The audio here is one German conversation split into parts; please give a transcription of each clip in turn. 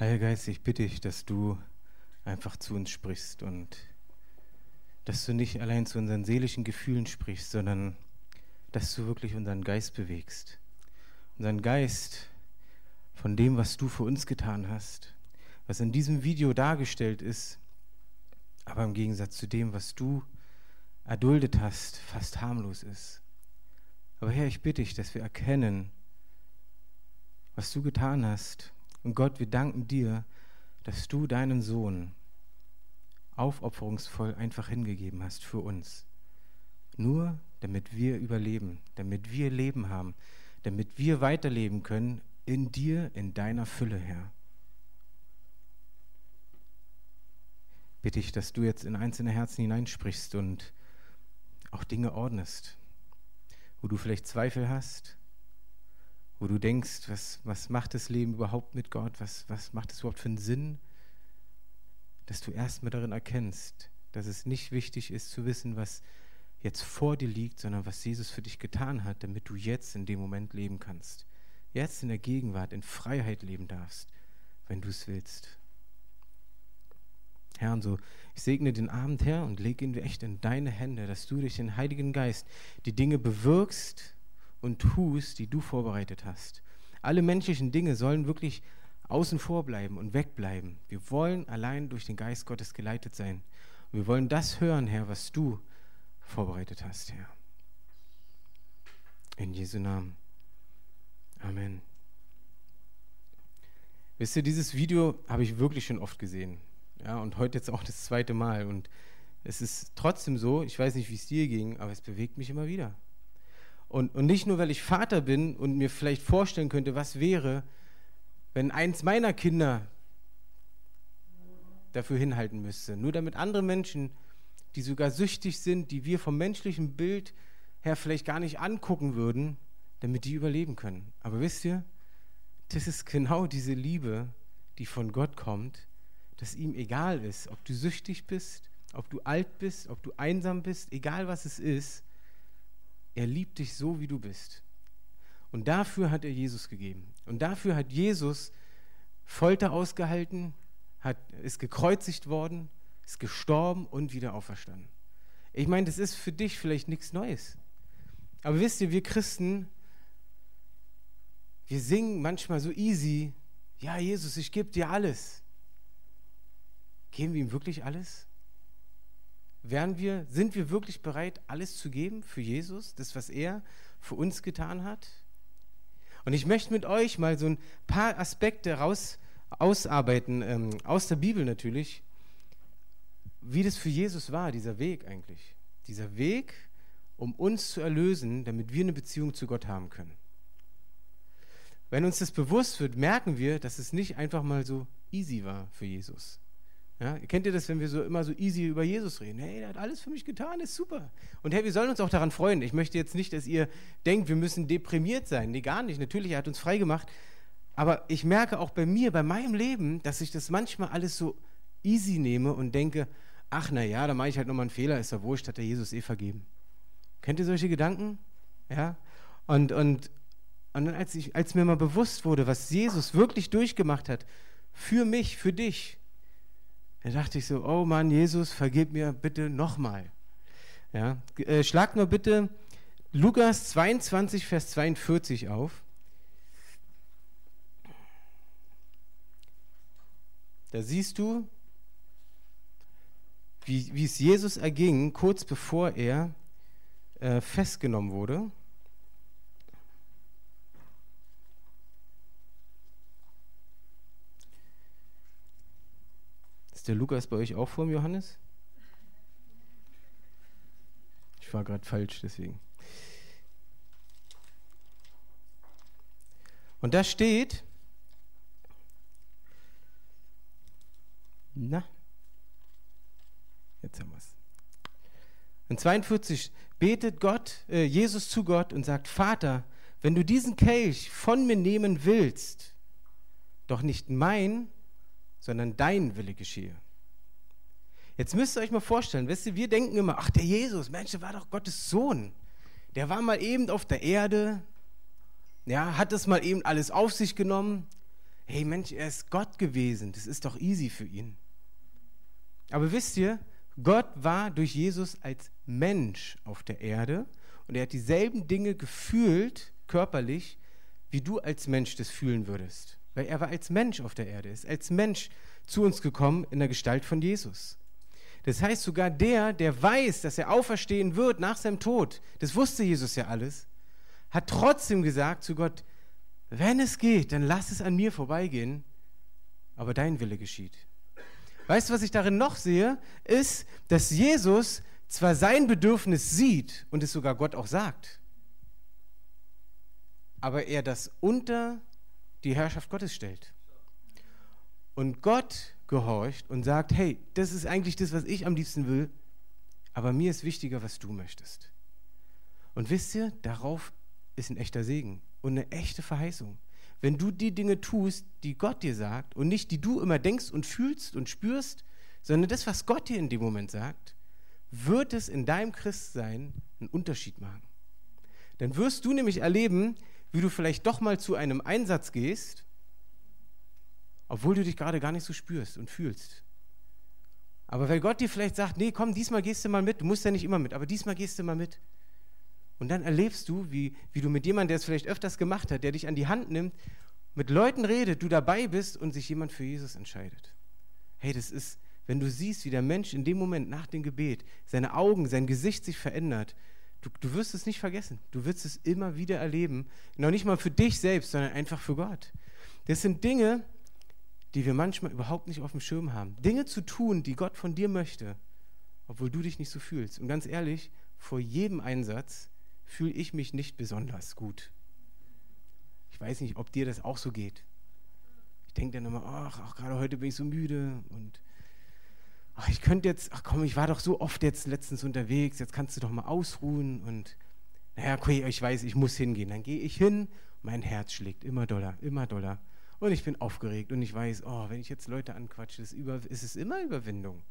Heiliger Geist, ich bitte dich, dass du einfach zu uns sprichst und dass du nicht allein zu unseren seelischen Gefühlen sprichst, sondern dass du wirklich unseren Geist bewegst. Unseren Geist von dem, was du für uns getan hast, was in diesem Video dargestellt ist, aber im Gegensatz zu dem, was du erduldet hast, fast harmlos ist. Aber Herr, ich bitte dich, dass wir erkennen, was du getan hast. Und Gott, wir danken dir, dass du deinen Sohn aufopferungsvoll einfach hingegeben hast für uns. Nur damit wir überleben, damit wir Leben haben, damit wir weiterleben können in dir, in deiner Fülle, Herr. Bitte ich, dass du jetzt in einzelne Herzen hineinsprichst und auch Dinge ordnest, wo du vielleicht Zweifel hast, wo du denkst, was, was macht das Leben überhaupt mit Gott, was, was macht es überhaupt für einen Sinn, dass du erstmal darin erkennst, dass es nicht wichtig ist zu wissen, was jetzt vor dir liegt, sondern was Jesus für dich getan hat, damit du jetzt in dem Moment leben kannst. Jetzt in der Gegenwart, in Freiheit leben darfst, wenn du es willst. Herr, und so, ich segne den Abend, Herr, und lege ihn echt in deine Hände, dass du durch den Heiligen Geist die Dinge bewirkst und tust, die du vorbereitet hast. Alle menschlichen Dinge sollen wirklich außen vor bleiben und wegbleiben. Wir wollen allein durch den Geist Gottes geleitet sein. Und wir wollen das hören, Herr, was du vorbereitet hast, Herr. In Jesu Namen. Amen. Wisst ihr, dieses Video habe ich wirklich schon oft gesehen. Ja, und heute jetzt auch das zweite Mal. Und es ist trotzdem so, ich weiß nicht, wie es dir ging, aber es bewegt mich immer wieder. Und, und nicht nur, weil ich Vater bin und mir vielleicht vorstellen könnte, was wäre, wenn eins meiner Kinder dafür hinhalten müsste. Nur damit andere Menschen, die sogar süchtig sind, die wir vom menschlichen Bild her vielleicht gar nicht angucken würden, damit die überleben können. Aber wisst ihr, das ist genau diese Liebe, die von Gott kommt, dass ihm egal ist, ob du süchtig bist, ob du alt bist, ob du einsam bist, egal was es ist, er liebt dich so, wie du bist. Und dafür hat er Jesus gegeben. Und dafür hat Jesus Folter ausgehalten, hat, ist gekreuzigt worden, ist gestorben und wieder auferstanden. Ich meine, das ist für dich vielleicht nichts Neues. Aber wisst ihr, wir Christen, wir singen manchmal so easy, ja Jesus, ich gebe dir alles. Geben wir ihm wirklich alles? Wären wir, sind wir wirklich bereit, alles zu geben für Jesus, das, was er für uns getan hat? Und ich möchte mit euch mal so ein paar Aspekte raus, ausarbeiten, ähm, aus der Bibel natürlich, wie das für Jesus war, dieser Weg eigentlich. Dieser Weg, um uns zu erlösen, damit wir eine Beziehung zu Gott haben können. Wenn uns das bewusst wird, merken wir, dass es nicht einfach mal so easy war für Jesus. Ja, kennt ihr das, wenn wir so immer so easy über Jesus reden? Hey, der hat alles für mich getan, ist super. Und hey, wir sollen uns auch daran freuen. Ich möchte jetzt nicht, dass ihr denkt, wir müssen deprimiert sein. Nee, gar nicht. Natürlich, er hat uns frei gemacht. Aber ich merke auch bei mir, bei meinem Leben, dass ich das manchmal alles so easy nehme und denke, ach na ja, da mache ich halt nochmal einen Fehler, ist ja wurscht, hat der Jesus eh vergeben. Kennt ihr solche Gedanken? Ja? Und, und, und dann, als, ich, als mir mal bewusst wurde, was Jesus wirklich durchgemacht hat, für mich, für dich, da dachte ich so, oh Mann, Jesus, vergib mir bitte nochmal. Ja, äh, schlagt mal bitte Lukas 22, Vers 42 auf. Da siehst du, wie, wie es Jesus erging, kurz bevor er äh, festgenommen wurde. Der Lukas bei euch auch vor dem Johannes? Ich war gerade falsch, deswegen. Und da steht, na, jetzt haben wir es. In 42 betet Gott, äh, Jesus zu Gott und sagt, Vater, wenn du diesen Kelch von mir nehmen willst, doch nicht mein, sondern dein Wille geschehe. Jetzt müsst ihr euch mal vorstellen, wisst ihr, wir denken immer, ach der Jesus, Mensch, der war doch Gottes Sohn. Der war mal eben auf der Erde, ja, hat das mal eben alles auf sich genommen. hey Mensch, er ist Gott gewesen, das ist doch easy für ihn. Aber wisst ihr, Gott war durch Jesus als Mensch auf der Erde und er hat dieselben Dinge gefühlt, körperlich, wie du als Mensch das fühlen würdest. Weil er war als Mensch auf der Erde, ist als Mensch zu uns gekommen in der Gestalt von Jesus. Das heißt, sogar der, der weiß, dass er auferstehen wird nach seinem Tod, das wusste Jesus ja alles, hat trotzdem gesagt zu Gott, wenn es geht, dann lass es an mir vorbeigehen, aber dein Wille geschieht. Weißt du, was ich darin noch sehe, ist, dass Jesus zwar sein Bedürfnis sieht und es sogar Gott auch sagt, aber er das unter die Herrschaft Gottes stellt. Und Gott gehorcht und sagt, hey, das ist eigentlich das, was ich am liebsten will, aber mir ist wichtiger, was du möchtest. Und wisst ihr, darauf ist ein echter Segen und eine echte Verheißung. Wenn du die Dinge tust, die Gott dir sagt und nicht die du immer denkst und fühlst und spürst, sondern das, was Gott dir in dem Moment sagt, wird es in deinem Christsein einen Unterschied machen. Dann wirst du nämlich erleben, wie du vielleicht doch mal zu einem Einsatz gehst, obwohl du dich gerade gar nicht so spürst und fühlst. Aber weil Gott dir vielleicht sagt, nee, komm, diesmal gehst du mal mit, du musst ja nicht immer mit, aber diesmal gehst du mal mit. Und dann erlebst du, wie, wie du mit jemandem, der es vielleicht öfters gemacht hat, der dich an die Hand nimmt, mit Leuten redet, du dabei bist und sich jemand für Jesus entscheidet. Hey, das ist, wenn du siehst, wie der Mensch in dem Moment nach dem Gebet, seine Augen, sein Gesicht sich verändert, du, du wirst es nicht vergessen. Du wirst es immer wieder erleben. Noch nicht mal für dich selbst, sondern einfach für Gott. Das sind Dinge, die wir manchmal überhaupt nicht auf dem Schirm haben. Dinge zu tun, die Gott von dir möchte, obwohl du dich nicht so fühlst. Und ganz ehrlich, vor jedem Einsatz fühle ich mich nicht besonders gut. Ich weiß nicht, ob dir das auch so geht. Ich denke dann immer, ach, ach gerade heute bin ich so müde und ach, ich könnte jetzt, ach komm, ich war doch so oft jetzt letztens unterwegs, jetzt kannst du doch mal ausruhen und naja, okay, ich weiß, ich muss hingehen. Dann gehe ich hin, mein Herz schlägt immer doller, immer doller. Und ich bin aufgeregt und ich weiß, oh, wenn ich jetzt Leute anquatsche, ist, über, ist es immer Überwindung.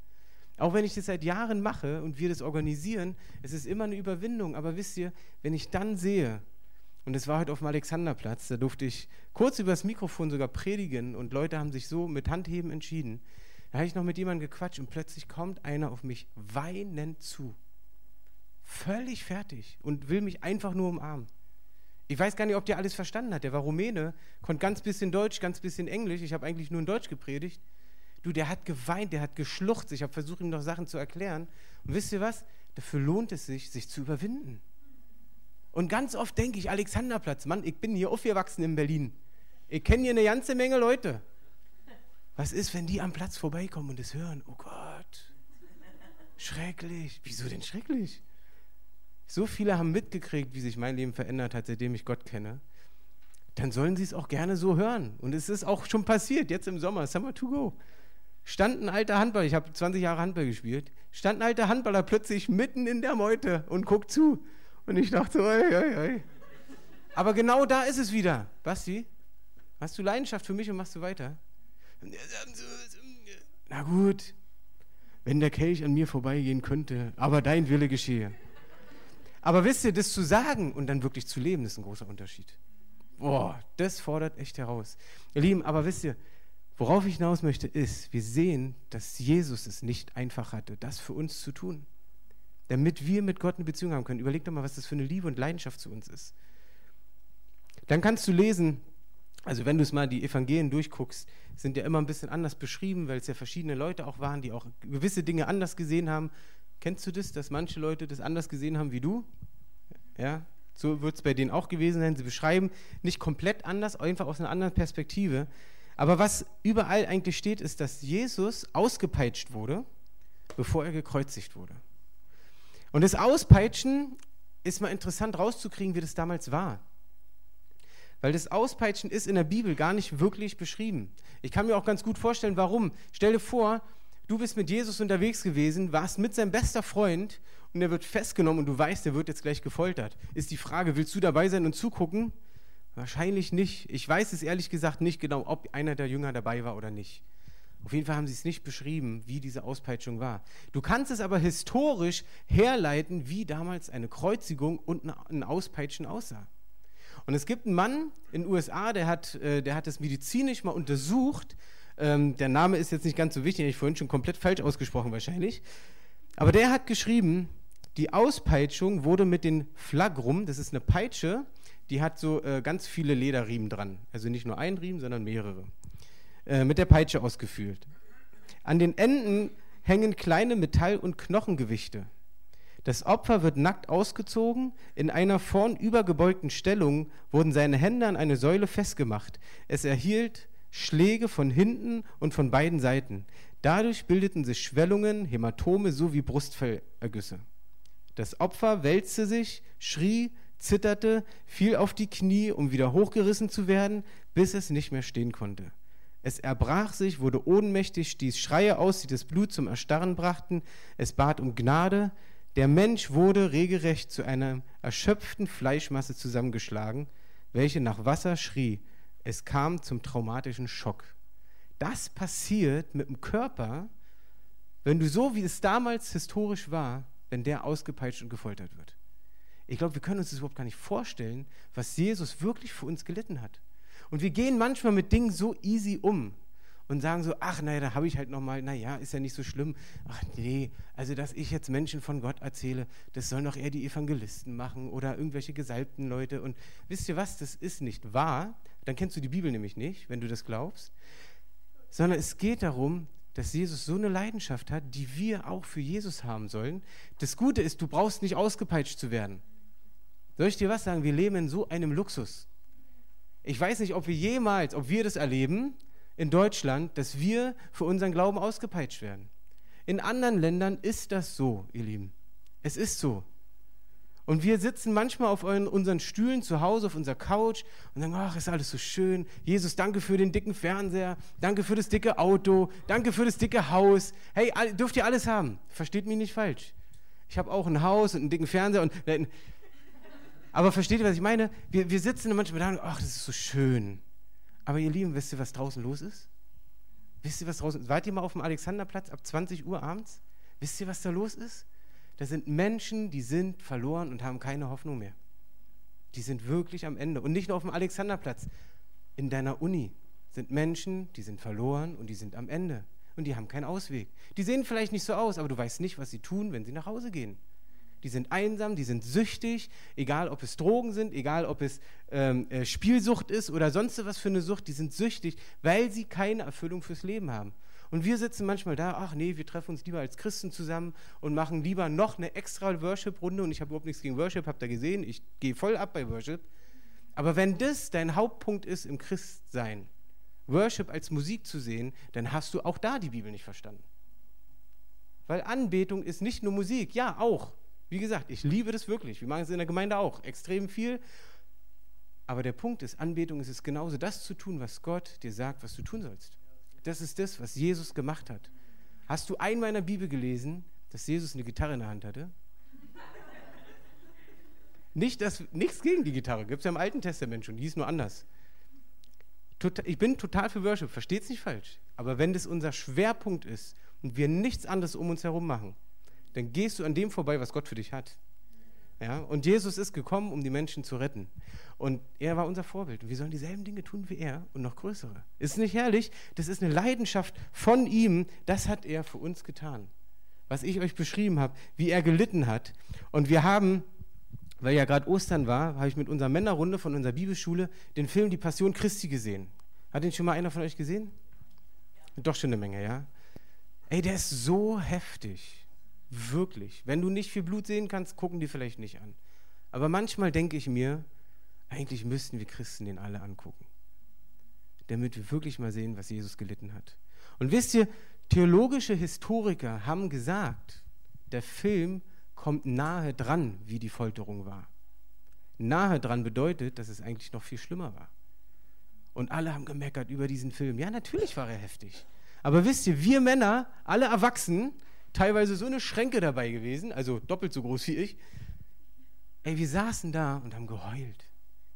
Auch wenn ich das seit Jahren mache und wir das organisieren, es ist immer eine Überwindung. Aber wisst ihr, wenn ich dann sehe, und es war heute auf dem Alexanderplatz, da durfte ich kurz übers Mikrofon sogar predigen und Leute haben sich so mit Handheben entschieden. Da habe ich noch mit jemandem gequatscht und plötzlich kommt einer auf mich weinend zu. Völlig fertig und will mich einfach nur umarmen. Ich weiß gar nicht, ob der alles verstanden hat. Der war Rumäne, konnte ganz bisschen Deutsch, ganz bisschen Englisch. Ich habe eigentlich nur in Deutsch gepredigt. Du, der hat geweint, der hat geschluchzt. Ich habe versucht, ihm noch Sachen zu erklären. Und wisst ihr was? Dafür lohnt es sich, sich zu überwinden. Und ganz oft denke ich, Alexanderplatz, Mann, ich bin hier aufgewachsen in Berlin. Ich kenne hier eine ganze Menge Leute. Was ist, wenn die am Platz vorbeikommen und es hören? Oh Gott, schrecklich. Wieso denn schrecklich? So viele haben mitgekriegt, wie sich mein Leben verändert hat, seitdem ich Gott kenne. Dann sollen sie es auch gerne so hören. Und es ist auch schon passiert, jetzt im Sommer, Summer to go stand ein alter Handballer, ich habe 20 Jahre Handball gespielt, stand ein alter Handballer plötzlich mitten in der Meute und guckt zu. Und ich dachte oi, oi, oi. Aber genau da ist es wieder. Basti, hast du Leidenschaft für mich und machst du weiter? Na gut, wenn der Kelch an mir vorbeigehen könnte, aber dein Wille geschehe. Aber wisst ihr, das zu sagen und dann wirklich zu leben, ist ein großer Unterschied. Boah, das fordert echt heraus. Ihr Lieben, aber wisst ihr, Worauf ich hinaus möchte, ist, wir sehen, dass Jesus es nicht einfach hatte, das für uns zu tun. Damit wir mit Gott eine Beziehung haben können. Überleg doch mal, was das für eine Liebe und Leidenschaft zu uns ist. Dann kannst du lesen, also wenn du es mal die Evangelien durchguckst, sind ja immer ein bisschen anders beschrieben, weil es ja verschiedene Leute auch waren, die auch gewisse Dinge anders gesehen haben. Kennst du das, dass manche Leute das anders gesehen haben wie du? Ja, so wird es bei denen auch gewesen sein. Sie beschreiben nicht komplett anders, einfach aus einer anderen Perspektive. Aber was überall eigentlich steht, ist, dass Jesus ausgepeitscht wurde, bevor er gekreuzigt wurde. Und das Auspeitschen ist mal interessant rauszukriegen, wie das damals war. Weil das Auspeitschen ist in der Bibel gar nicht wirklich beschrieben. Ich kann mir auch ganz gut vorstellen, warum. Stell dir vor, du bist mit Jesus unterwegs gewesen, warst mit seinem bester Freund und er wird festgenommen und du weißt, er wird jetzt gleich gefoltert. Ist die Frage, willst du dabei sein und zugucken? Wahrscheinlich nicht. Ich weiß es ehrlich gesagt nicht genau, ob einer der Jünger dabei war oder nicht. Auf jeden Fall haben sie es nicht beschrieben, wie diese Auspeitschung war. Du kannst es aber historisch herleiten, wie damals eine Kreuzigung und ein Auspeitschen aussah. Und es gibt einen Mann in den USA, der hat, äh, der hat das medizinisch mal untersucht. Ähm, der Name ist jetzt nicht ganz so wichtig, den habe ich vorhin schon komplett falsch ausgesprochen wahrscheinlich. Aber der hat geschrieben, die Auspeitschung wurde mit den Flagrum, das ist eine Peitsche, die hat so äh, ganz viele Lederriemen dran. Also nicht nur ein Riemen, sondern mehrere. Äh, mit der Peitsche ausgeführt. An den Enden hängen kleine Metall- und Knochengewichte. Das Opfer wird nackt ausgezogen, in einer vornübergebeugten Stellung wurden seine Hände an eine Säule festgemacht. Es erhielt Schläge von hinten und von beiden Seiten. Dadurch bildeten sich Schwellungen, Hämatome sowie Brustfellergüsse. Das Opfer wälzte sich, schrie, zitterte, fiel auf die Knie, um wieder hochgerissen zu werden, bis es nicht mehr stehen konnte. Es erbrach sich, wurde ohnmächtig, stieß Schreie aus, die das Blut zum Erstarren brachten. Es bat um Gnade. Der Mensch wurde regelrecht zu einer erschöpften Fleischmasse zusammengeschlagen, welche nach Wasser schrie. Es kam zum traumatischen Schock. Das passiert mit dem Körper, wenn du so, wie es damals historisch war, wenn der ausgepeitscht und gefoltert wird. Ich glaube, wir können uns das überhaupt gar nicht vorstellen, was Jesus wirklich für uns gelitten hat. Und wir gehen manchmal mit Dingen so easy um und sagen so, ach naja, da habe ich halt nochmal, naja, ist ja nicht so schlimm. Ach nee, also dass ich jetzt Menschen von Gott erzähle, das sollen doch eher die Evangelisten machen oder irgendwelche gesalbten Leute. Und wisst ihr was, das ist nicht wahr. Dann kennst du die Bibel nämlich nicht, wenn du das glaubst. Sondern es geht darum, dass Jesus so eine Leidenschaft hat, die wir auch für Jesus haben sollen. Das Gute ist, du brauchst nicht ausgepeitscht zu werden. Soll ich dir was sagen? Wir leben in so einem Luxus. Ich weiß nicht, ob wir jemals, ob wir das erleben in Deutschland, dass wir für unseren Glauben ausgepeitscht werden. In anderen Ländern ist das so, ihr Lieben. Es ist so. Und wir sitzen manchmal auf unseren Stühlen zu Hause, auf unserer Couch und sagen, ach, ist alles so schön. Jesus, danke für den dicken Fernseher, danke für das dicke Auto, danke für das dicke Haus. Hey, dürft ihr alles haben. Versteht mich nicht falsch. Ich habe auch ein Haus und einen dicken Fernseher und aber versteht ihr, was ich meine? Wir, wir sitzen manchmal da und ach, das ist so schön. Aber ihr Lieben, wisst ihr, was draußen los ist? Wisst ihr, was draußen ist? Wart ihr mal auf dem Alexanderplatz ab 20 Uhr abends? Wisst ihr, was da los ist? Da sind Menschen, die sind verloren und haben keine Hoffnung mehr. Die sind wirklich am Ende. Und nicht nur auf dem Alexanderplatz. In deiner Uni sind Menschen, die sind verloren und die sind am Ende. Und die haben keinen Ausweg. Die sehen vielleicht nicht so aus, aber du weißt nicht, was sie tun, wenn sie nach Hause gehen die sind einsam, die sind süchtig, egal ob es Drogen sind, egal ob es ähm, äh, Spielsucht ist oder sonst was für eine Sucht, die sind süchtig, weil sie keine Erfüllung fürs Leben haben. Und wir sitzen manchmal da, ach nee, wir treffen uns lieber als Christen zusammen und machen lieber noch eine extra Worship-Runde. Und ich habe überhaupt nichts gegen Worship, habt ihr gesehen, ich gehe voll ab bei Worship. Aber wenn das dein Hauptpunkt ist im Christsein, Worship als Musik zu sehen, dann hast du auch da die Bibel nicht verstanden. Weil Anbetung ist nicht nur Musik, ja auch, wie gesagt, ich liebe das wirklich. Wir machen es in der Gemeinde auch extrem viel. Aber der Punkt ist, Anbetung ist es genauso, das zu tun, was Gott dir sagt, was du tun sollst. Das ist das, was Jesus gemacht hat. Hast du einmal in der Bibel gelesen, dass Jesus eine Gitarre in der Hand hatte? Nicht, dass, nichts gegen die Gitarre, gibt es ja im Alten Testament schon, die ist nur anders. ich bin total für Worship, versteht es nicht falsch. Aber wenn das unser Schwerpunkt ist und wir nichts anderes um uns herum machen, dann gehst du an dem vorbei, was Gott für dich hat. Ja? Und Jesus ist gekommen, um die Menschen zu retten. Und er war unser Vorbild. Und wir sollen dieselben Dinge tun wie er und noch größere. Ist nicht herrlich? Das ist eine Leidenschaft von ihm. Das hat er für uns getan. Was ich euch beschrieben habe, wie er gelitten hat. Und wir haben, weil ja gerade Ostern war, habe ich mit unserer Männerrunde von unserer Bibelschule den Film Die Passion Christi gesehen. Hat den schon mal einer von euch gesehen? Doch schon eine Menge, ja? Ey, der ist so heftig. Wirklich. Wenn du nicht viel Blut sehen kannst, gucken die vielleicht nicht an. Aber manchmal denke ich mir, eigentlich müssten wir Christen den alle angucken. Damit wir wirklich mal sehen, was Jesus gelitten hat. Und wisst ihr, theologische Historiker haben gesagt, der Film kommt nahe dran, wie die Folterung war. Nahe dran bedeutet, dass es eigentlich noch viel schlimmer war. Und alle haben gemeckert über diesen Film. Ja, natürlich war er heftig. Aber wisst ihr, wir Männer, alle Erwachsenen, teilweise so eine Schränke dabei gewesen, also doppelt so groß wie ich. Ey, wir saßen da und haben geheult.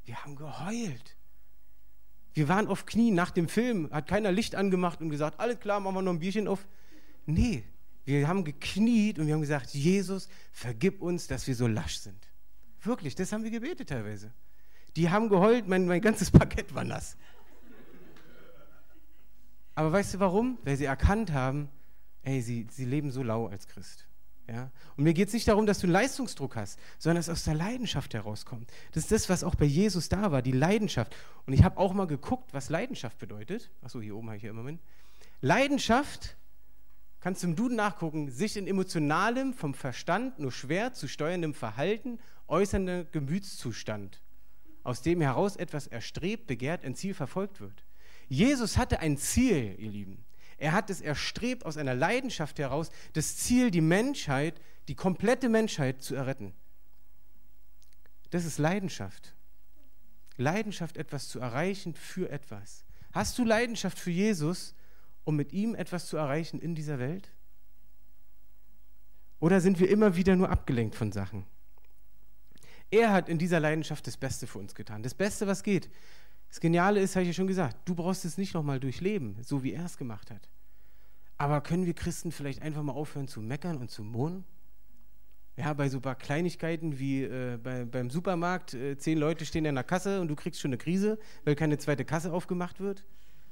Wir haben geheult. Wir waren auf Knien nach dem Film, hat keiner Licht angemacht und gesagt, alles klar, machen wir noch ein Bierchen auf. Nee, wir haben gekniet und wir haben gesagt, Jesus, vergib uns, dass wir so lasch sind. Wirklich, das haben wir gebetet teilweise. Die haben geheult, mein, mein ganzes Parkett war nass. Aber weißt du warum? Weil sie erkannt haben, ey, sie, sie leben so lau als Christ. Ja? Und mir geht es nicht darum, dass du Leistungsdruck hast, sondern dass es aus der Leidenschaft herauskommt. Das ist das, was auch bei Jesus da war, die Leidenschaft. Und ich habe auch mal geguckt, was Leidenschaft bedeutet. Achso, hier oben habe ich ja immer mit. Leidenschaft, kannst du im Duden nachgucken, sich in emotionalem, vom Verstand nur schwer zu steuerndem Verhalten äußernder Gemütszustand, aus dem heraus etwas erstrebt, begehrt, ein Ziel verfolgt wird. Jesus hatte ein Ziel, ihr Lieben. Er hat es erstrebt aus einer Leidenschaft heraus, das Ziel, die Menschheit, die komplette Menschheit zu erretten. Das ist Leidenschaft. Leidenschaft, etwas zu erreichen für etwas. Hast du Leidenschaft für Jesus, um mit ihm etwas zu erreichen in dieser Welt? Oder sind wir immer wieder nur abgelenkt von Sachen? Er hat in dieser Leidenschaft das Beste für uns getan. Das Beste, was geht. Das Geniale ist, habe ich ja schon gesagt, du brauchst es nicht nochmal durchleben, so wie er es gemacht hat. Aber können wir Christen vielleicht einfach mal aufhören zu meckern und zu mohnen? Ja, bei so paar Kleinigkeiten wie äh, bei, beim Supermarkt, äh, zehn Leute stehen in der Kasse und du kriegst schon eine Krise, weil keine zweite Kasse aufgemacht wird.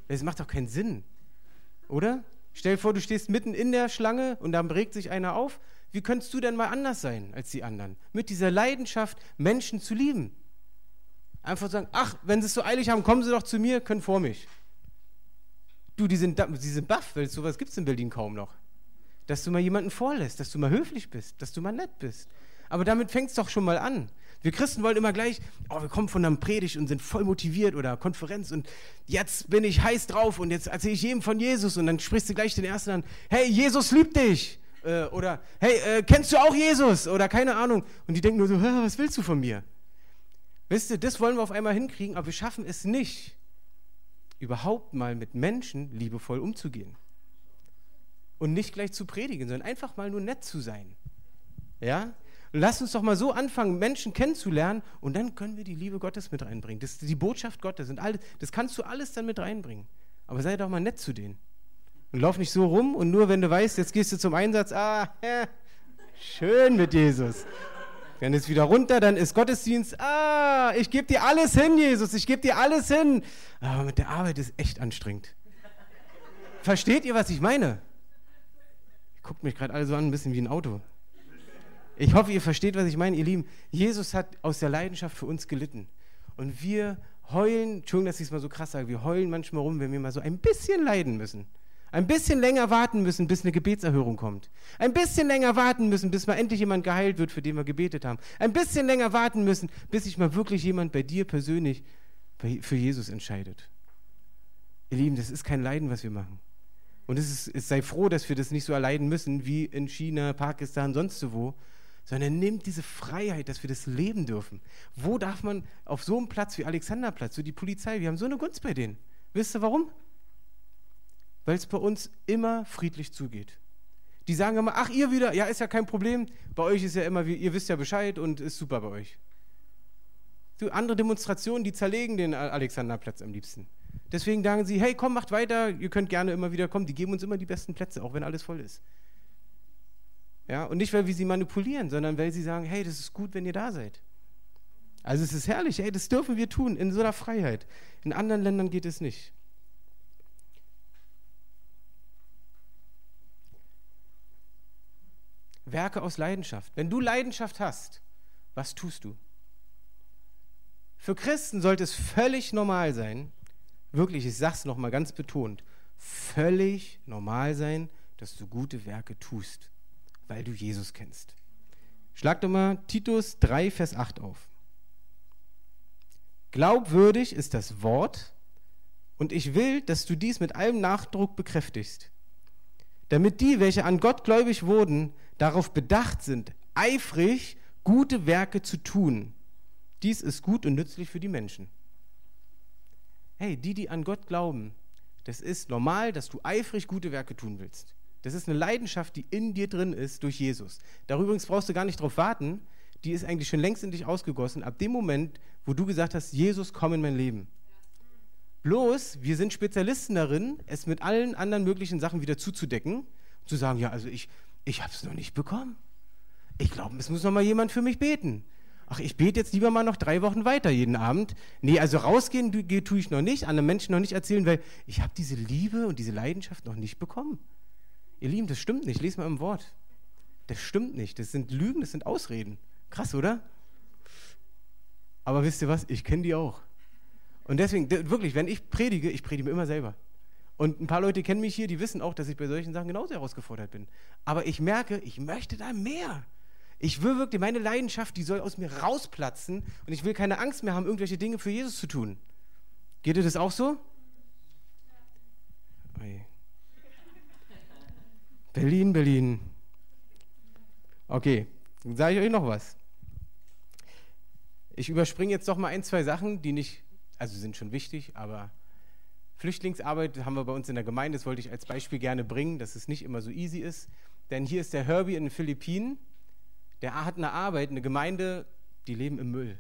Das macht doch keinen Sinn, oder? Stell dir vor, du stehst mitten in der Schlange und dann regt sich einer auf. Wie könntest du denn mal anders sein als die anderen? Mit dieser Leidenschaft, Menschen zu lieben. Einfach sagen, ach, wenn sie es so eilig haben, kommen sie doch zu mir, können vor mich. Du, die sind, die sind baff, weil sowas gibt es in Berlin kaum noch. Dass du mal jemanden vorlässt, dass du mal höflich bist, dass du mal nett bist. Aber damit fängt es doch schon mal an. Wir Christen wollen immer gleich, oh, wir kommen von einer Predigt und sind voll motiviert oder Konferenz und jetzt bin ich heiß drauf und jetzt erzähle ich jedem von Jesus und dann sprichst du gleich den Ersten an, hey, Jesus liebt dich. Äh, oder hey, äh, kennst du auch Jesus? Oder keine Ahnung. Und die denken nur so, was willst du von mir? Wisst ihr, das wollen wir auf einmal hinkriegen, aber wir schaffen es nicht, überhaupt mal mit Menschen liebevoll umzugehen. Und nicht gleich zu predigen, sondern einfach mal nur nett zu sein. Ja? Lass uns doch mal so anfangen, Menschen kennenzulernen und dann können wir die Liebe Gottes mit reinbringen. Das, die Botschaft Gottes und alles, das kannst du alles dann mit reinbringen. Aber sei doch mal nett zu denen. Und lauf nicht so rum und nur wenn du weißt, jetzt gehst du zum Einsatz, ah, ja, schön mit Jesus. Dann ist wieder runter, dann ist Gottesdienst. Ah, ich gebe dir alles hin, Jesus, ich gebe dir alles hin. Aber mit der Arbeit ist echt anstrengend. Versteht ihr, was ich meine? Guckt mich gerade alle so an, ein bisschen wie ein Auto. Ich hoffe, ihr versteht, was ich meine, ihr Lieben. Jesus hat aus der Leidenschaft für uns gelitten. Und wir heulen, Entschuldigung, dass ich es mal so krass sage, wir heulen manchmal rum, wenn wir mal so ein bisschen leiden müssen. Ein bisschen länger warten müssen, bis eine Gebetserhörung kommt. Ein bisschen länger warten müssen, bis mal endlich jemand geheilt wird, für den wir gebetet haben. Ein bisschen länger warten müssen, bis sich mal wirklich jemand bei dir persönlich für Jesus entscheidet. Ihr Lieben, das ist kein Leiden, was wir machen. Und es, ist, es sei froh, dass wir das nicht so erleiden müssen wie in China, Pakistan, sonst wo, sondern nimmt diese Freiheit, dass wir das leben dürfen. Wo darf man auf so einem Platz wie Alexanderplatz, so die Polizei, wir haben so eine Gunst bei denen. Wisst ihr warum? Weil es bei uns immer friedlich zugeht. Die sagen immer, ach, ihr wieder, ja, ist ja kein Problem, bei euch ist ja immer, ihr wisst ja Bescheid und ist super bei euch. So, andere Demonstrationen, die zerlegen den Alexanderplatz am liebsten. Deswegen sagen sie, hey, komm, macht weiter, ihr könnt gerne immer wieder kommen, die geben uns immer die besten Plätze, auch wenn alles voll ist. Ja, und nicht, weil wir sie manipulieren, sondern weil sie sagen, hey, das ist gut, wenn ihr da seid. Also es ist herrlich, hey, das dürfen wir tun, in so einer Freiheit. In anderen Ländern geht es nicht. Werke aus Leidenschaft. Wenn du Leidenschaft hast, was tust du? Für Christen sollte es völlig normal sein, wirklich, ich sage es nochmal ganz betont, völlig normal sein, dass du gute Werke tust, weil du Jesus kennst. Schlag doch mal Titus 3, Vers 8 auf. Glaubwürdig ist das Wort und ich will, dass du dies mit allem Nachdruck bekräftigst, damit die, welche an Gott gläubig wurden, darauf bedacht sind, eifrig gute Werke zu tun. Dies ist gut und nützlich für die Menschen. Hey, die, die an Gott glauben, das ist normal, dass du eifrig gute Werke tun willst. Das ist eine Leidenschaft, die in dir drin ist durch Jesus. Darüber brauchst du gar nicht drauf warten. Die ist eigentlich schon längst in dich ausgegossen, ab dem Moment, wo du gesagt hast, Jesus, komm in mein Leben. Bloß, wir sind Spezialisten darin, es mit allen anderen möglichen Sachen wieder zuzudecken. Zu sagen, ja, also ich, ich habe es noch nicht bekommen. Ich glaube, es muss noch mal jemand für mich beten. ach, ich bete jetzt lieber mal noch drei Wochen weiter jeden Abend. Nee, also rausgehen tue ich noch nicht, anderen Menschen noch nicht erzählen, weil ich habe diese Liebe und diese Leidenschaft noch nicht bekommen. Ihr Lieben, das stimmt nicht. Lest mal im Wort. Das stimmt nicht. Das sind Lügen, das sind Ausreden. Krass, oder? Aber wisst ihr was? Ich kenne die auch. Und deswegen, wirklich, wenn ich predige, ich predige mir immer selber. Und ein paar Leute kennen mich hier, die wissen auch, dass ich bei solchen Sachen genauso herausgefordert bin. Aber ich merke, ich möchte da mehr. Ich will wirklich, meine Leidenschaft, die soll aus mir rausplatzen und ich will keine Angst mehr haben, irgendwelche Dinge für Jesus zu tun. Geht dir das auch so? Oje. Berlin, Berlin. Okay, dann sage ich euch noch was. Ich überspringe jetzt doch mal ein, zwei Sachen, die nicht, also sind schon wichtig, aber Flüchtlingsarbeit haben wir bei uns in der Gemeinde, das wollte ich als Beispiel gerne bringen, dass es nicht immer so easy ist. Denn hier ist der Herbie in den Philippinen, der hat eine Arbeit, eine Gemeinde, die leben im Müll.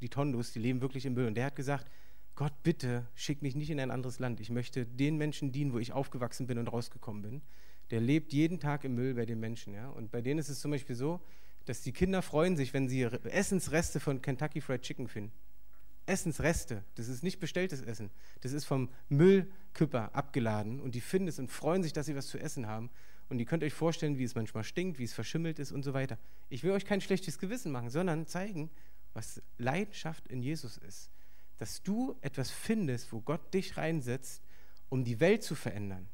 Die Tondus, die leben wirklich im Müll. Und der hat gesagt, Gott, bitte schick mich nicht in ein anderes Land. Ich möchte den Menschen dienen, wo ich aufgewachsen bin und rausgekommen bin. Der lebt jeden Tag im Müll bei den Menschen. Ja? Und bei denen ist es zum Beispiel so, dass die Kinder freuen sich, wenn sie Essensreste von Kentucky Fried Chicken finden. Essensreste, das ist nicht bestelltes Essen, das ist vom Müllküpper abgeladen und die finden es und freuen sich, dass sie was zu essen haben. Und ihr könnt euch vorstellen, wie es manchmal stinkt, wie es verschimmelt ist und so weiter. Ich will euch kein schlechtes Gewissen machen, sondern zeigen, was Leidenschaft in Jesus ist. Dass du etwas findest, wo Gott dich reinsetzt, um die Welt zu verändern.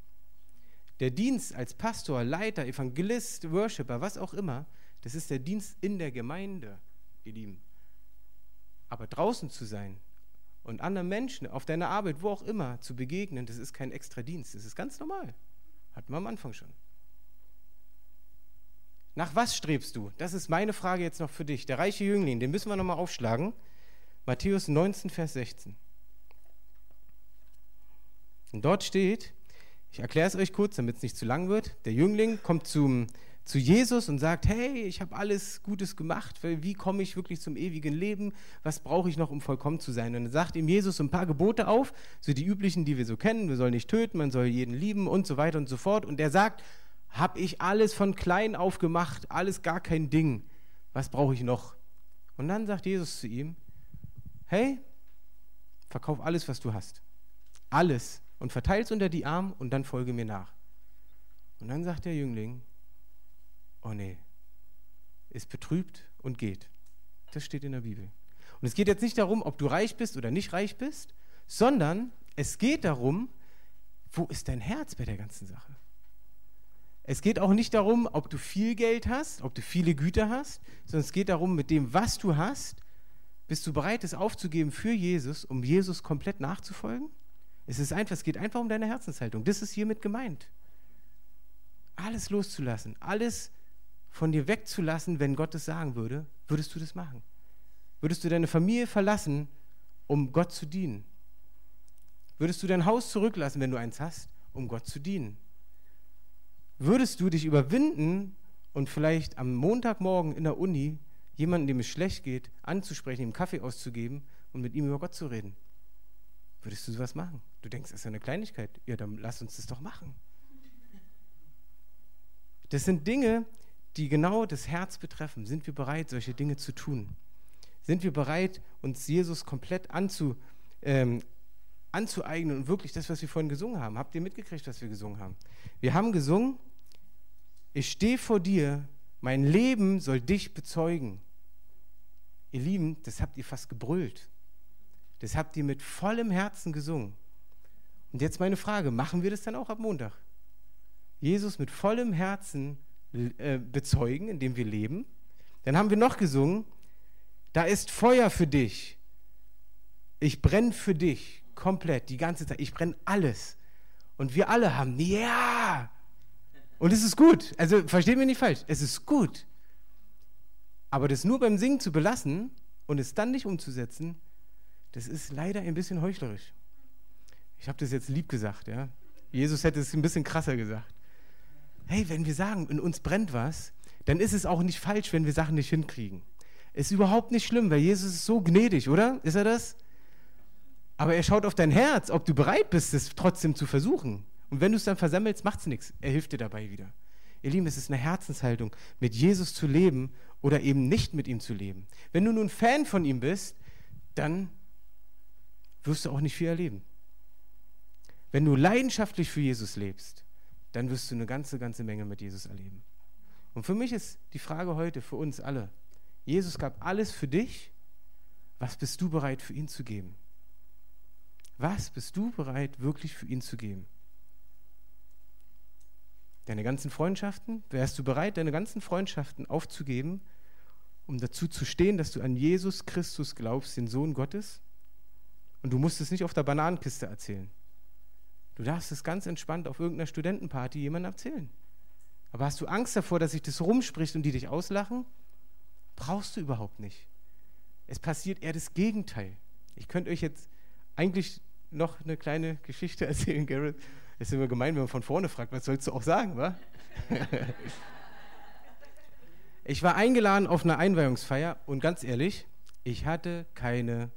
Der Dienst als Pastor, Leiter, Evangelist, Worshipper, was auch immer, das ist der Dienst in der Gemeinde, ihr Lieben. Aber draußen zu sein und anderen Menschen auf deiner Arbeit, wo auch immer, zu begegnen, das ist kein extra Dienst, das ist ganz normal. Hatten wir am Anfang schon. Nach was strebst du? Das ist meine Frage jetzt noch für dich. Der reiche Jüngling, den müssen wir nochmal aufschlagen. Matthäus 19, Vers 16. Und dort steht, ich erkläre es euch kurz, damit es nicht zu lang wird. Der Jüngling kommt zum zu Jesus und sagt, hey, ich habe alles Gutes gemacht, wie komme ich wirklich zum ewigen Leben? Was brauche ich noch, um vollkommen zu sein? Und dann sagt ihm Jesus ein paar Gebote auf, so die üblichen, die wir so kennen, wir sollen nicht töten, man soll jeden lieben und so weiter und so fort. Und er sagt, habe ich alles von klein auf gemacht, alles gar kein Ding. Was brauche ich noch? Und dann sagt Jesus zu ihm, hey, verkauf alles, was du hast. Alles. Und verteile es unter die Arme und dann folge mir nach. Und dann sagt der Jüngling, oh nee, ist betrübt und geht. Das steht in der Bibel. Und es geht jetzt nicht darum, ob du reich bist oder nicht reich bist, sondern es geht darum, wo ist dein Herz bei der ganzen Sache? Es geht auch nicht darum, ob du viel Geld hast, ob du viele Güter hast, sondern es geht darum, mit dem, was du hast, bist du bereit, es aufzugeben für Jesus, um Jesus komplett nachzufolgen? Es ist einfach, es geht einfach um deine Herzenshaltung. Das ist hiermit gemeint. Alles loszulassen, alles von dir wegzulassen, wenn Gott es sagen würde, würdest du das machen? Würdest du deine Familie verlassen, um Gott zu dienen? Würdest du dein Haus zurücklassen, wenn du eins hast, um Gott zu dienen? Würdest du dich überwinden und vielleicht am Montagmorgen in der Uni jemanden, dem es schlecht geht, anzusprechen, ihm Kaffee auszugeben und mit ihm über Gott zu reden? Würdest du sowas machen? Du denkst, das ist ja eine Kleinigkeit. Ja, dann lass uns das doch machen. Das sind Dinge, die genau das Herz betreffen. Sind wir bereit, solche Dinge zu tun? Sind wir bereit, uns Jesus komplett anzu, ähm, anzueignen und wirklich das, was wir vorhin gesungen haben? Habt ihr mitgekriegt, was wir gesungen haben? Wir haben gesungen, ich stehe vor dir, mein Leben soll dich bezeugen. Ihr Lieben, das habt ihr fast gebrüllt. Das habt ihr mit vollem Herzen gesungen. Und jetzt meine Frage, machen wir das dann auch ab Montag? Jesus mit vollem Herzen äh, bezeugen, indem wir leben. Dann haben wir noch gesungen, da ist Feuer für dich. Ich brenne für dich komplett, die ganze Zeit. Ich brenne alles. Und wir alle haben, ja. Und es ist gut. Also verstehen wir nicht falsch. Es ist gut. Aber das nur beim Singen zu belassen und es dann nicht umzusetzen, das ist leider ein bisschen heuchlerisch. Ich habe das jetzt lieb gesagt, ja. Jesus hätte es ein bisschen krasser gesagt hey, wenn wir sagen, in uns brennt was, dann ist es auch nicht falsch, wenn wir Sachen nicht hinkriegen. Ist überhaupt nicht schlimm, weil Jesus ist so gnädig, oder? Ist er das? Aber er schaut auf dein Herz, ob du bereit bist, es trotzdem zu versuchen. Und wenn du es dann versammelst, macht es nichts. Er hilft dir dabei wieder. Ihr Lieben, es ist eine Herzenshaltung, mit Jesus zu leben oder eben nicht mit ihm zu leben. Wenn du nun Fan von ihm bist, dann wirst du auch nicht viel erleben. Wenn du leidenschaftlich für Jesus lebst, dann wirst du eine ganze, ganze Menge mit Jesus erleben. Und für mich ist die Frage heute, für uns alle, Jesus gab alles für dich, was bist du bereit für ihn zu geben? Was bist du bereit wirklich für ihn zu geben? Deine ganzen Freundschaften? Wärst du bereit, deine ganzen Freundschaften aufzugeben, um dazu zu stehen, dass du an Jesus Christus glaubst, den Sohn Gottes? Und du musst es nicht auf der Bananenkiste erzählen. Du darfst es ganz entspannt auf irgendeiner Studentenparty jemandem erzählen. Aber hast du Angst davor, dass sich das rumspricht und die dich auslachen? Brauchst du überhaupt nicht. Es passiert eher das Gegenteil. Ich könnte euch jetzt eigentlich noch eine kleine Geschichte erzählen, Garrett. Es ist immer gemein, wenn man von vorne fragt, was sollst du auch sagen, wa? ich war eingeladen auf eine Einweihungsfeier und ganz ehrlich, ich hatte keine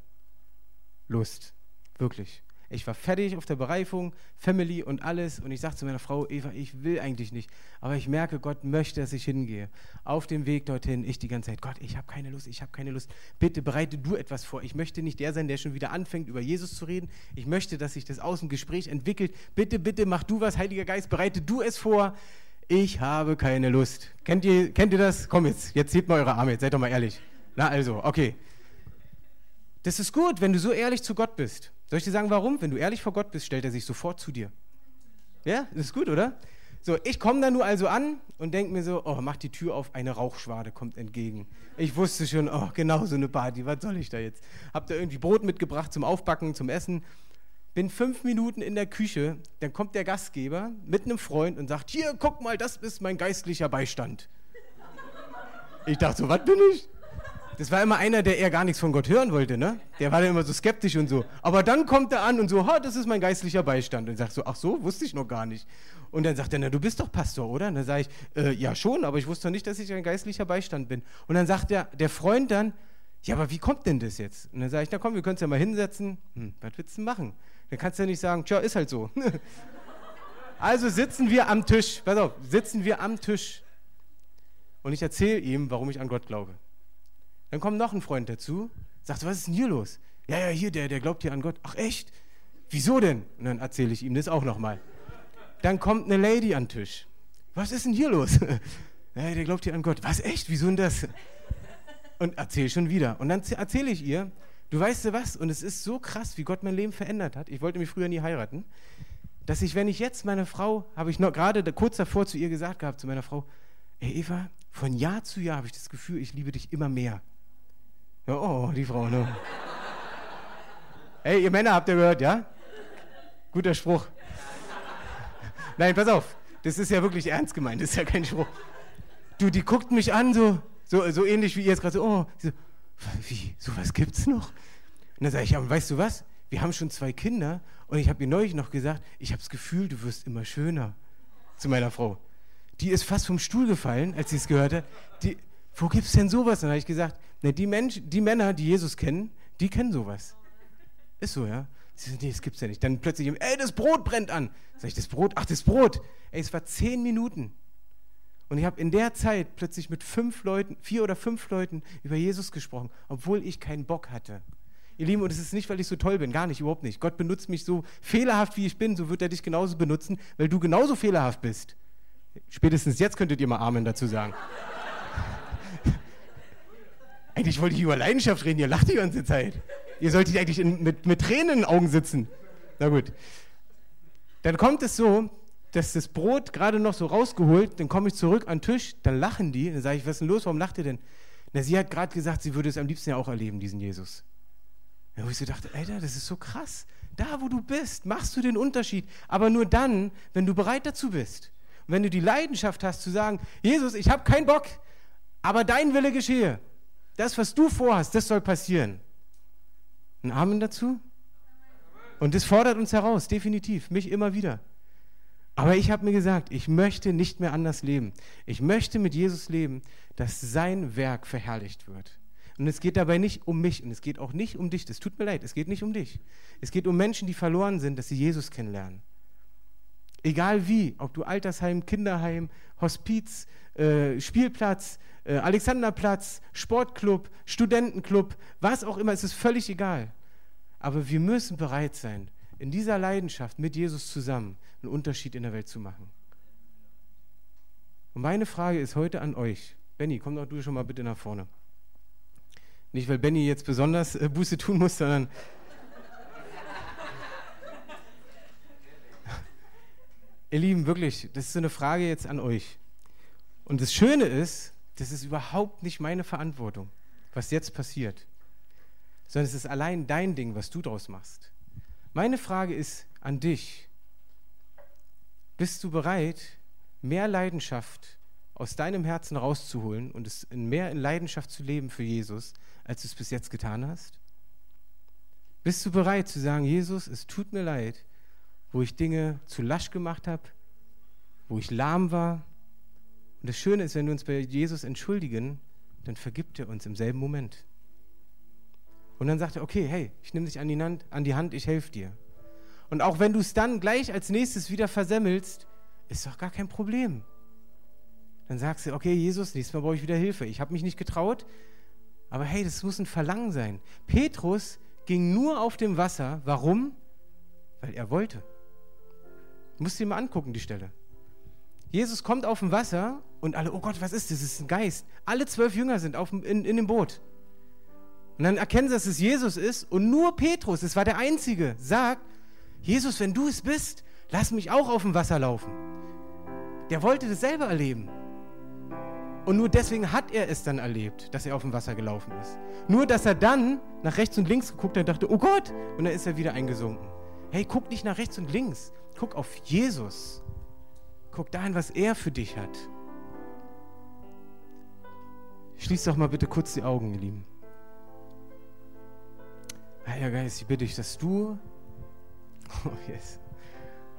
Lust. Wirklich. Ich war fertig auf der Bereifung, Family und alles. Und ich sagte zu meiner Frau, Eva, ich will eigentlich nicht. Aber ich merke, Gott möchte, dass ich hingehe. Auf dem Weg dorthin, ich die ganze Zeit, Gott, ich habe keine Lust, ich habe keine Lust. Bitte bereite du etwas vor. Ich möchte nicht der sein, der schon wieder anfängt, über Jesus zu reden. Ich möchte, dass sich das Außengespräch entwickelt. Bitte, bitte, mach du was, Heiliger Geist, bereite du es vor. Ich habe keine Lust. Kennt ihr, kennt ihr das? Komm jetzt, jetzt hebt mal eure Arme, jetzt seid doch mal ehrlich. Na also, okay. Das ist gut, wenn du so ehrlich zu Gott bist. Soll ich dir sagen, warum? Wenn du ehrlich vor Gott bist, stellt er sich sofort zu dir. Ja, das ist gut, oder? So, ich komme da nur also an und denke mir so, oh, mach die Tür auf, eine Rauchschwade kommt entgegen. Ich wusste schon, oh, genau so eine Party, was soll ich da jetzt? Hab da irgendwie Brot mitgebracht zum Aufbacken, zum Essen. Bin fünf Minuten in der Küche, dann kommt der Gastgeber mit einem Freund und sagt, hier, guck mal, das ist mein geistlicher Beistand. Ich dachte so, was bin ich? Das war immer einer, der eher gar nichts von Gott hören wollte, ne? Der war dann immer so skeptisch und so. Aber dann kommt er an und so, ha, das ist mein geistlicher Beistand. Und sagt so, ach so, wusste ich noch gar nicht. Und dann sagt er, na, du bist doch Pastor, oder? Und dann sage ich, äh, ja schon, aber ich wusste doch nicht, dass ich ein geistlicher Beistand bin. Und dann sagt der, der Freund dann, ja, aber wie kommt denn das jetzt? Und dann sage ich, na komm, wir können es ja mal hinsetzen. Hm, was willst du machen? Dann kannst du ja nicht sagen, tja, ist halt so. also sitzen wir am Tisch, pass auf, sitzen wir am Tisch. Und ich erzähle ihm, warum ich an Gott glaube. Dann kommt noch ein Freund dazu, sagt, was ist denn hier los? Ja, ja, hier, der, der glaubt hier an Gott. Ach echt? Wieso denn? Und dann erzähle ich ihm das auch nochmal. Dann kommt eine Lady an den Tisch. Was ist denn hier los? Ja, der glaubt hier an Gott. Was echt? Wieso denn das? Und erzähle schon wieder. Und dann erzähle ich ihr, du weißt du was? Und es ist so krass, wie Gott mein Leben verändert hat. Ich wollte mich früher nie heiraten. Dass ich, wenn ich jetzt meine Frau, habe ich noch gerade kurz davor zu ihr gesagt gehabt, zu meiner Frau, ey Eva, von Jahr zu Jahr habe ich das Gefühl, ich liebe dich immer mehr. Ja, oh, die Frau, ne? Hey, ihr Männer, habt ihr gehört, ja? Guter Spruch. Nein, pass auf. Das ist ja wirklich ernst gemeint. Das ist ja kein Spruch. Du, die guckt mich an, so, so, so ähnlich wie ihr jetzt gerade so, oh, so, wie, sowas gibt's noch? Und dann sage ich, aber weißt du was? Wir haben schon zwei Kinder und ich habe ihr neulich noch gesagt, ich habe das Gefühl, du wirst immer schöner. Zu meiner Frau. Die ist fast vom Stuhl gefallen, als sie es gehört hat. Die, wo es denn sowas? Dann habe ich gesagt, ne, die, Mensch, die Männer, die Jesus kennen, die kennen sowas. Ist so, ja? Sie sagen, nee, das gibt's ja nicht. Dann plötzlich, ey, das Brot brennt an. Sag ich, das Brot? Ach, das Brot. Ey, es war zehn Minuten. Und ich habe in der Zeit plötzlich mit fünf Leuten, vier oder fünf Leuten über Jesus gesprochen, obwohl ich keinen Bock hatte. Ihr Lieben, und es ist nicht, weil ich so toll bin, gar nicht, überhaupt nicht. Gott benutzt mich so fehlerhaft, wie ich bin, so wird er dich genauso benutzen, weil du genauso fehlerhaft bist. Spätestens jetzt könntet ihr mal Amen dazu sagen. Eigentlich wollte ich über Leidenschaft reden, ihr lacht die ganze Zeit. Ihr solltet eigentlich in, mit, mit Tränen in den Augen sitzen. Na gut. Dann kommt es so, dass das Brot gerade noch so rausgeholt, dann komme ich zurück an den Tisch, dann lachen die, dann sage ich, was ist denn los, warum lacht ihr denn? Na, sie hat gerade gesagt, sie würde es am liebsten ja auch erleben, diesen Jesus. Ja, wo ich so dachte, Alter, das ist so krass. Da, wo du bist, machst du den Unterschied. Aber nur dann, wenn du bereit dazu bist. Und wenn du die Leidenschaft hast zu sagen, Jesus, ich habe keinen Bock, aber dein Wille geschehe. Das, was du vorhast, das soll passieren. Ein Amen dazu? Und das fordert uns heraus, definitiv, mich immer wieder. Aber ich habe mir gesagt, ich möchte nicht mehr anders leben. Ich möchte mit Jesus leben, dass sein Werk verherrlicht wird. Und es geht dabei nicht um mich und es geht auch nicht um dich. Es tut mir leid, es geht nicht um dich. Es geht um Menschen, die verloren sind, dass sie Jesus kennenlernen. Egal wie, ob du Altersheim, Kinderheim, Hospiz, äh, Spielplatz, äh, Alexanderplatz, Sportclub, Studentenclub, was auch immer, es ist völlig egal. Aber wir müssen bereit sein, in dieser Leidenschaft mit Jesus zusammen einen Unterschied in der Welt zu machen. Und meine Frage ist heute an euch. Benny, komm doch du schon mal bitte nach vorne. Nicht, weil Benny jetzt besonders äh, Buße tun muss, sondern Ihr Lieben, wirklich, das ist so eine Frage jetzt an euch. Und das Schöne ist, das ist überhaupt nicht meine Verantwortung, was jetzt passiert, sondern es ist allein dein Ding, was du draus machst. Meine Frage ist an dich. Bist du bereit, mehr Leidenschaft aus deinem Herzen rauszuholen und es in mehr in Leidenschaft zu leben für Jesus, als du es bis jetzt getan hast? Bist du bereit zu sagen, Jesus, es tut mir leid, wo ich Dinge zu lasch gemacht habe, wo ich lahm war. Und das Schöne ist, wenn wir uns bei Jesus entschuldigen, dann vergibt er uns im selben Moment. Und dann sagt er, okay, hey, ich nehme dich an die Hand, an die Hand ich helfe dir. Und auch wenn du es dann gleich als nächstes wieder versemmelst, ist doch gar kein Problem. Dann sagst du, okay, Jesus, nächstes Mal brauche ich wieder Hilfe. Ich habe mich nicht getraut, aber hey, das muss ein Verlangen sein. Petrus ging nur auf dem Wasser. Warum? Weil er wollte. Du musst dir mal angucken, die Stelle. Jesus kommt auf dem Wasser und alle, oh Gott, was ist das? Das ist ein Geist. Alle zwölf Jünger sind auf, in, in dem Boot. Und dann erkennen sie, dass es Jesus ist und nur Petrus, es war der Einzige, sagt, Jesus, wenn du es bist, lass mich auch auf dem Wasser laufen. Der wollte das selber erleben. Und nur deswegen hat er es dann erlebt, dass er auf dem Wasser gelaufen ist. Nur, dass er dann nach rechts und links geguckt hat und dachte, oh Gott, und dann ist er wieder eingesunken. Hey, guck nicht nach rechts und links. Guck auf Jesus. Guck dahin, was er für dich hat. Schließ doch mal bitte kurz die Augen, ihr Lieben. Heiliger Geist, ich bitte dich, dass du, oh yes,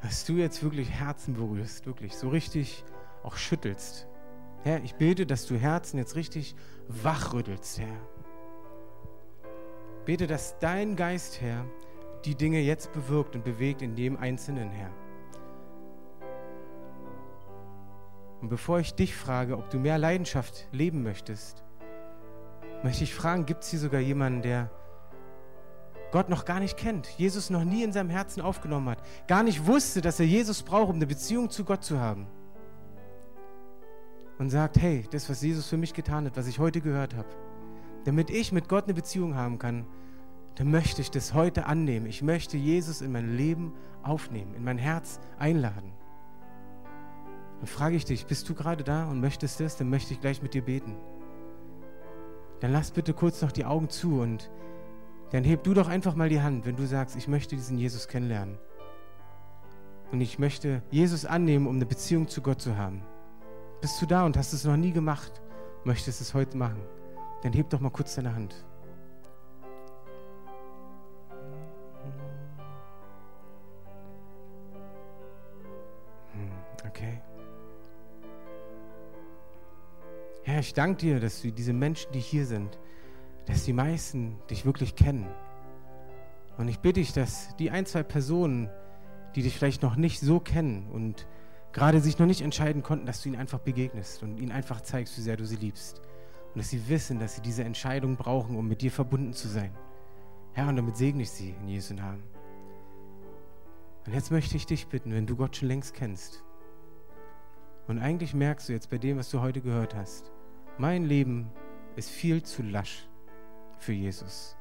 dass du jetzt wirklich Herzen berührst, wirklich so richtig auch schüttelst. Herr, ich bete, dass du Herzen jetzt richtig wachrüttelst, Herr. Bete, dass dein Geist, Herr, die Dinge jetzt bewirkt und bewegt in dem Einzelnen, Herr. Und bevor ich dich frage, ob du mehr Leidenschaft leben möchtest, möchte ich fragen, gibt es hier sogar jemanden, der Gott noch gar nicht kennt, Jesus noch nie in seinem Herzen aufgenommen hat, gar nicht wusste, dass er Jesus braucht, um eine Beziehung zu Gott zu haben? Und sagt, hey, das, was Jesus für mich getan hat, was ich heute gehört habe, damit ich mit Gott eine Beziehung haben kann, dann möchte ich das heute annehmen. Ich möchte Jesus in mein Leben aufnehmen, in mein Herz einladen. Dann frage ich dich, bist du gerade da und möchtest das? Dann möchte ich gleich mit dir beten. Dann lass bitte kurz noch die Augen zu und dann heb du doch einfach mal die Hand, wenn du sagst, ich möchte diesen Jesus kennenlernen. Und ich möchte Jesus annehmen, um eine Beziehung zu Gott zu haben. Bist du da und hast es noch nie gemacht, möchtest es heute machen? Dann heb doch mal kurz deine Hand. Herr, ich danke dir, dass du diese Menschen, die hier sind, dass die meisten dich wirklich kennen. Und ich bitte dich, dass die ein, zwei Personen, die dich vielleicht noch nicht so kennen und gerade sich noch nicht entscheiden konnten, dass du ihnen einfach begegnest und ihnen einfach zeigst, wie sehr du sie liebst. Und dass sie wissen, dass sie diese Entscheidung brauchen, um mit dir verbunden zu sein. Herr, und damit segne ich sie in Jesu Namen. Und jetzt möchte ich dich bitten, wenn du Gott schon längst kennst, und eigentlich merkst du jetzt bei dem, was du heute gehört hast, mein Leben ist viel zu lasch für Jesus.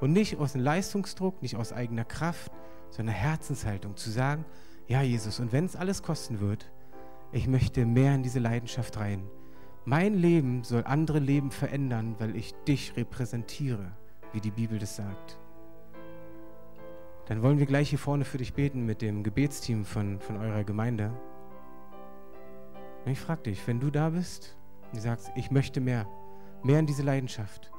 Und nicht aus Leistungsdruck, nicht aus eigener Kraft, sondern Herzenshaltung zu sagen, ja Jesus, und wenn es alles kosten wird, ich möchte mehr in diese Leidenschaft rein. Mein Leben soll andere Leben verändern, weil ich dich repräsentiere, wie die Bibel das sagt. Dann wollen wir gleich hier vorne für dich beten mit dem Gebetsteam von, von eurer Gemeinde. Und ich frage dich, wenn du da bist und sagst, ich möchte mehr, mehr in diese Leidenschaft,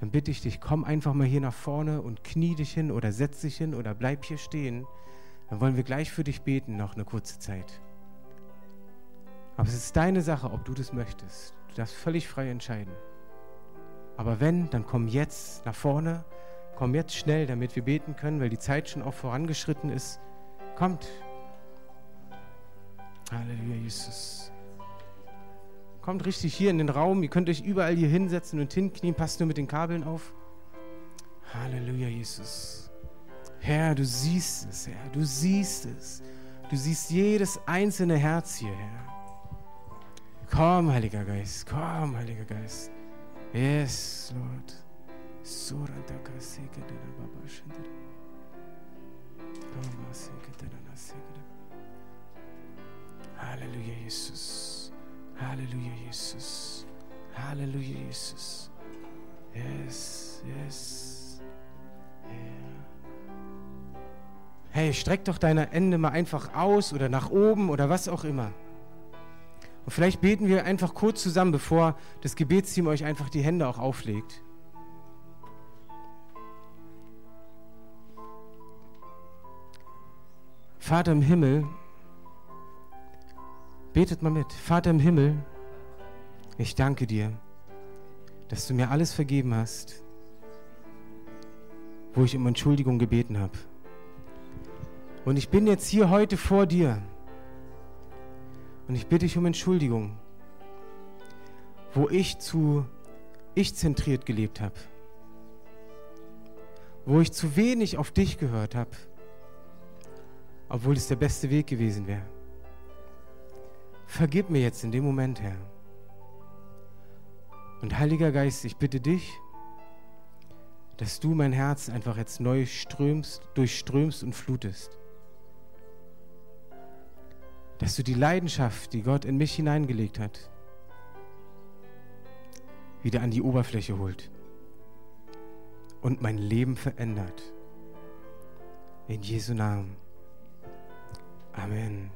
dann bitte ich dich, komm einfach mal hier nach vorne und knie dich hin oder setz dich hin oder bleib hier stehen. Dann wollen wir gleich für dich beten, noch eine kurze Zeit. Aber es ist deine Sache, ob du das möchtest. Du darfst völlig frei entscheiden. Aber wenn, dann komm jetzt nach vorne, komm jetzt schnell, damit wir beten können, weil die Zeit schon auch vorangeschritten ist. Kommt, Halleluja, Jesus. Kommt richtig hier in den Raum. Ihr könnt euch überall hier hinsetzen und hinknien. Passt nur mit den Kabeln auf. Halleluja, Jesus. Herr, du siehst es, Herr. Du siehst es. Du siehst jedes einzelne Herz hier, Herr. Komm, Heiliger Geist. Komm, Heiliger Geist. Yes, Lord. Halleluja, Jesus. Halleluja, Jesus. Halleluja, Jesus. Yes, yes. Yeah. Hey, streck doch deine Hände mal einfach aus oder nach oben oder was auch immer. Und vielleicht beten wir einfach kurz zusammen, bevor das Gebetsteam euch einfach die Hände auch auflegt. Vater im Himmel, betet mal mit. Vater im Himmel, ich danke dir, dass du mir alles vergeben hast, wo ich um Entschuldigung gebeten habe. Und ich bin jetzt hier heute vor dir und ich bitte dich um Entschuldigung, wo ich zu ich-zentriert gelebt habe, wo ich zu wenig auf dich gehört habe, obwohl es der beste Weg gewesen wäre. Vergib mir jetzt in dem Moment, Herr. Und Heiliger Geist, ich bitte dich, dass du mein Herz einfach jetzt neu strömst, durchströmst und flutest dass du die Leidenschaft, die Gott in mich hineingelegt hat, wieder an die Oberfläche holt und mein Leben verändert. In Jesu Namen. Amen.